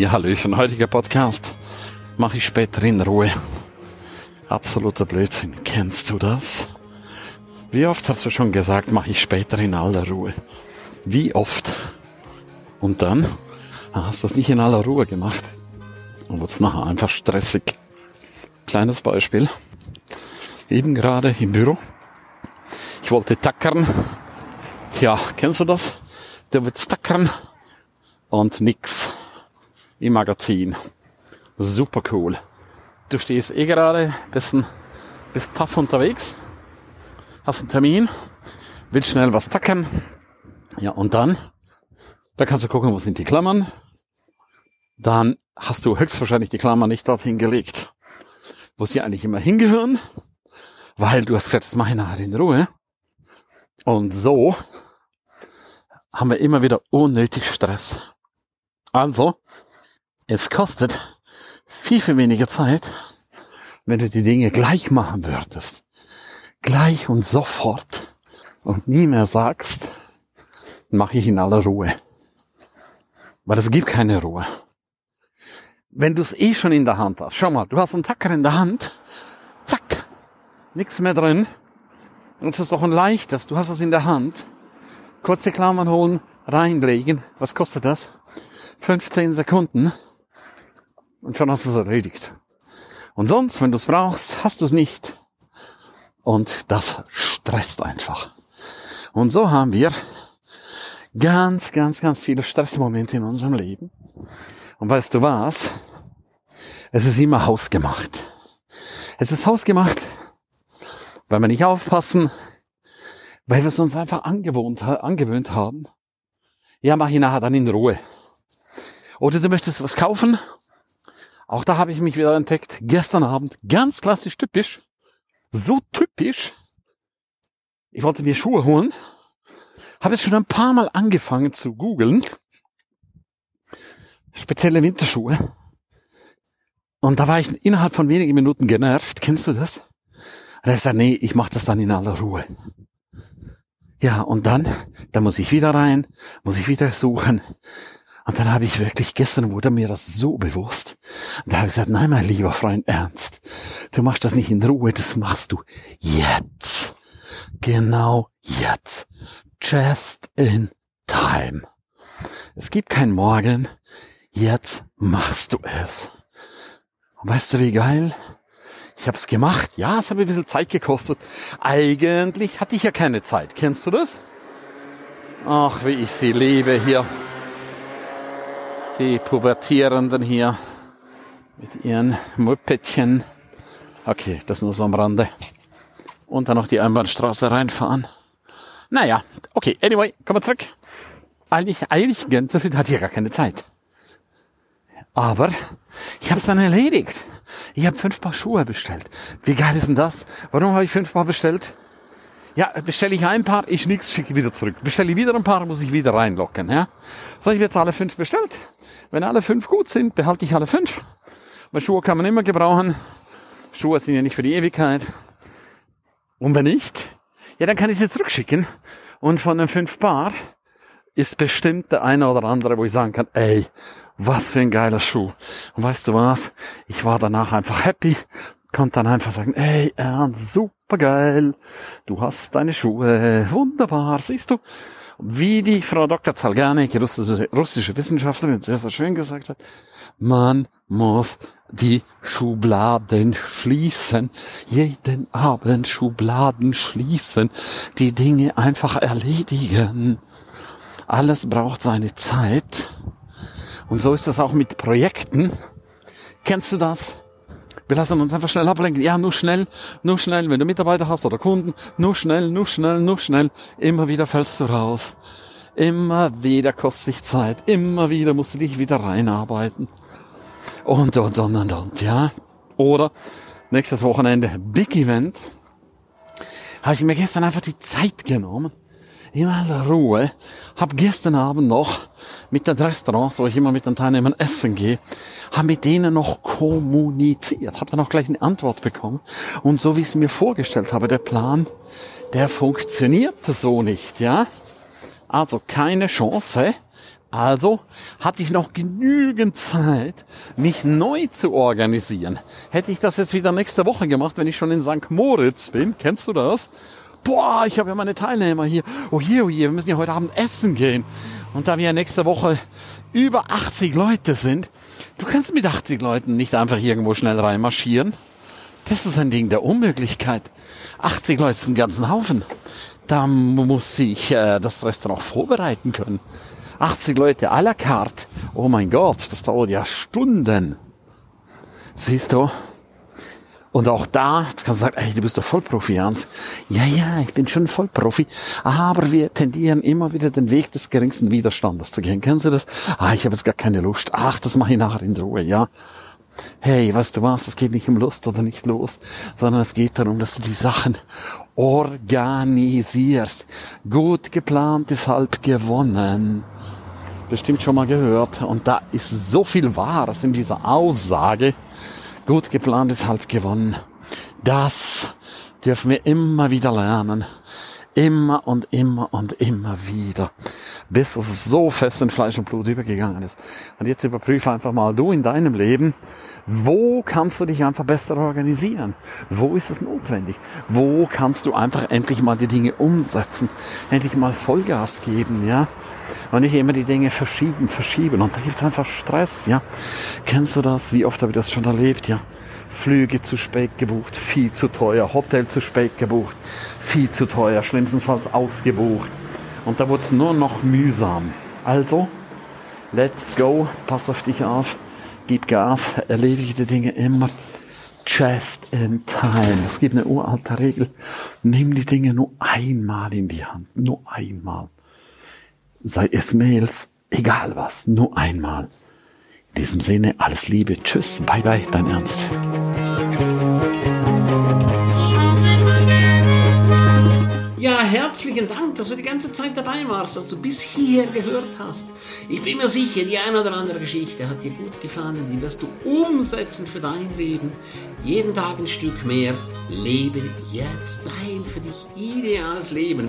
Ja, Hallöchen, heutiger Podcast mache ich später in Ruhe. Absoluter Blödsinn. Kennst du das? Wie oft hast du schon gesagt, mache ich später in aller Ruhe? Wie oft? Und dann hast du das nicht in aller Ruhe gemacht. Und wird es nachher einfach stressig. Kleines Beispiel. Eben gerade im Büro. Ich wollte tackern. Tja, kennst du das? Der wird tackern und nix im Magazin. Super cool. Du stehst eh gerade, bisschen, bist tough unterwegs, hast einen Termin, willst schnell was tackern. Ja, und dann, da kannst du gucken, wo sind die Klammern. Dann hast du höchstwahrscheinlich die Klammern nicht dorthin gelegt, wo sie eigentlich immer hingehören, weil du hast gesagt, das mache ich nachher in Ruhe. Und so haben wir immer wieder unnötig Stress. Also, es kostet viel, viel weniger Zeit, wenn du die Dinge gleich machen würdest. Gleich und sofort. Und nie mehr sagst, mache ich in aller Ruhe. Weil es gibt keine Ruhe. Wenn du es eh schon in der Hand hast, schau mal, du hast einen Tacker in der Hand, zack, nichts mehr drin. Und es ist doch ein leichtes, du hast es in der Hand. Kurze Klammern holen, reinlegen. Was kostet das? 15 Sekunden und schon hast du es erledigt. Und sonst, wenn du es brauchst, hast du es nicht. Und das stresst einfach. Und so haben wir ganz, ganz, ganz viele Stressmomente in unserem Leben. Und weißt du was? Es ist immer hausgemacht. Es ist hausgemacht, weil wir nicht aufpassen, weil wir es uns einfach angewohnt, angewöhnt haben. Ja, mach ich nachher dann in Ruhe. Oder du möchtest was kaufen. Auch da habe ich mich wieder entdeckt. Gestern Abend, ganz klassisch typisch. So typisch. Ich wollte mir Schuhe holen. Habe es schon ein paar Mal angefangen zu googeln. Spezielle Winterschuhe. Und da war ich innerhalb von wenigen Minuten genervt. Kennst du das? Und habe ich gesagt, nee, ich mache das dann in aller Ruhe. Ja, und dann, da muss ich wieder rein, muss ich wieder suchen. Und dann habe ich wirklich, gestern wurde mir das so bewusst. Und da habe ich gesagt, nein, mein lieber Freund, ernst. Du machst das nicht in Ruhe, das machst du jetzt. Genau jetzt. Just in time. Es gibt kein Morgen. Jetzt machst du es. Und weißt du, wie geil? Ich habe es gemacht. Ja, es hat mir ein bisschen Zeit gekostet. Eigentlich hatte ich ja keine Zeit. Kennst du das? Ach, wie ich sie liebe hier die Pubertierenden hier mit ihren Mopedchen. Okay, das nur so am Rande. Und dann noch die Einbahnstraße reinfahren. Naja, okay, anyway, kommen wir zurück. Eigentlich, eigentlich so viel hatte ich gar keine Zeit. Aber ich habe es dann erledigt. Ich habe fünf Paar Schuhe bestellt. Wie geil ist denn das? Warum habe ich fünf Paar bestellt? Ja, bestelle ich ein Paar, ich nix, schicke wieder zurück. Bestelle ich wieder ein Paar, muss ich wieder reinlocken. Ja? So, ich jetzt alle fünf bestellt. Wenn alle fünf gut sind, behalte ich alle fünf. Weil Schuhe kann man immer gebrauchen. Schuhe sind ja nicht für die Ewigkeit. Und wenn nicht, ja, dann kann ich sie zurückschicken. Und von den fünf Paar ist bestimmt der eine oder andere, wo ich sagen kann, ey, was für ein geiler Schuh. Und weißt du was? Ich war danach einfach happy, konnte dann einfach sagen, ey, Ernst, super geil. Du hast deine Schuhe, wunderbar, siehst du? wie die Frau Dr. Zalganik, russische, russische Wissenschaftlerin, sehr, sehr schön gesagt hat, man muss die Schubladen schließen, jeden Abend Schubladen schließen, die Dinge einfach erledigen. Alles braucht seine Zeit. Und so ist das auch mit Projekten. Kennst du das? Wir lassen uns einfach schnell ablenken. Ja, nur schnell, nur schnell, wenn du Mitarbeiter hast oder Kunden, nur schnell, nur schnell, nur schnell. Immer wieder fällst du raus. Immer wieder kostet sich Zeit. Immer wieder musst du dich wieder reinarbeiten. Und, und, und, und, und, ja. Oder nächstes Wochenende Big Event. Habe ich mir gestern einfach die Zeit genommen in aller Ruhe, habe gestern Abend noch mit den Restaurants, wo ich immer mit den Teilnehmern essen gehe, habe mit denen noch kommuniziert, habe dann auch gleich eine Antwort bekommen. Und so wie ich es mir vorgestellt habe, der Plan, der funktionierte so nicht, ja. Also keine Chance, Also hatte ich noch genügend Zeit, mich neu zu organisieren. Hätte ich das jetzt wieder nächste Woche gemacht, wenn ich schon in St. Moritz bin, kennst du das? Boah, ich habe ja meine Teilnehmer hier. Oh je, oh je, wir müssen ja heute Abend essen gehen. Und da wir ja nächste Woche über 80 Leute sind, du kannst mit 80 Leuten nicht einfach irgendwo schnell reinmarschieren. Das ist ein Ding der Unmöglichkeit. 80 Leute ist ein ganzen Haufen. Da muss ich äh, das Restaurant vorbereiten können. 80 Leute à la carte. Oh mein Gott, das dauert ja Stunden. Siehst du? Und auch da, jetzt kannst du sagen, ey, du bist doch Vollprofi, Hans. Ja, ja, ich bin schon Vollprofi. Aber wir tendieren immer wieder den Weg des geringsten Widerstandes zu gehen. Kennst du das? Ah, ich habe jetzt gar keine Lust. Ach, das mache ich nachher in Ruhe, ja. Hey, weißt du was, es geht nicht um Lust oder nicht Lust, sondern es geht darum, dass du die Sachen organisierst. Gut geplant ist halb gewonnen. Bestimmt schon mal gehört. Und da ist so viel Wahres in dieser Aussage. Gut geplant ist halb gewonnen. Das dürfen wir immer wieder lernen. Immer und immer und immer wieder. Bis es so fest in Fleisch und Blut übergegangen ist. Und jetzt überprüfe einfach mal du in deinem Leben, wo kannst du dich einfach besser organisieren? Wo ist es notwendig? Wo kannst du einfach endlich mal die Dinge umsetzen? Endlich mal Vollgas geben, ja? Und nicht immer die Dinge verschieben, verschieben. Und da gibt's einfach Stress, ja? Kennst du das? Wie oft habe ich das schon erlebt, ja? Flüge zu spät gebucht, viel zu teuer, Hotel zu spät gebucht, viel zu teuer, schlimmstenfalls ausgebucht. Und da wurde es nur noch mühsam. Also, let's go, pass auf dich auf, gib Gas, erledige die Dinge immer just in time. Es gibt eine uralte Regel, nimm die Dinge nur einmal in die Hand, nur einmal. Sei es Mails, egal was, nur einmal. In diesem Sinne, alles Liebe, tschüss, bye bye, dein Ernst. Ja, herzlichen Dank, dass du die ganze Zeit dabei warst, dass du bis hierher gehört hast. Ich bin mir sicher, die eine oder andere Geschichte hat dir gut gefallen, die wirst du umsetzen für dein Leben. Jeden Tag ein Stück mehr. Lebe jetzt dein für dich ideales Leben.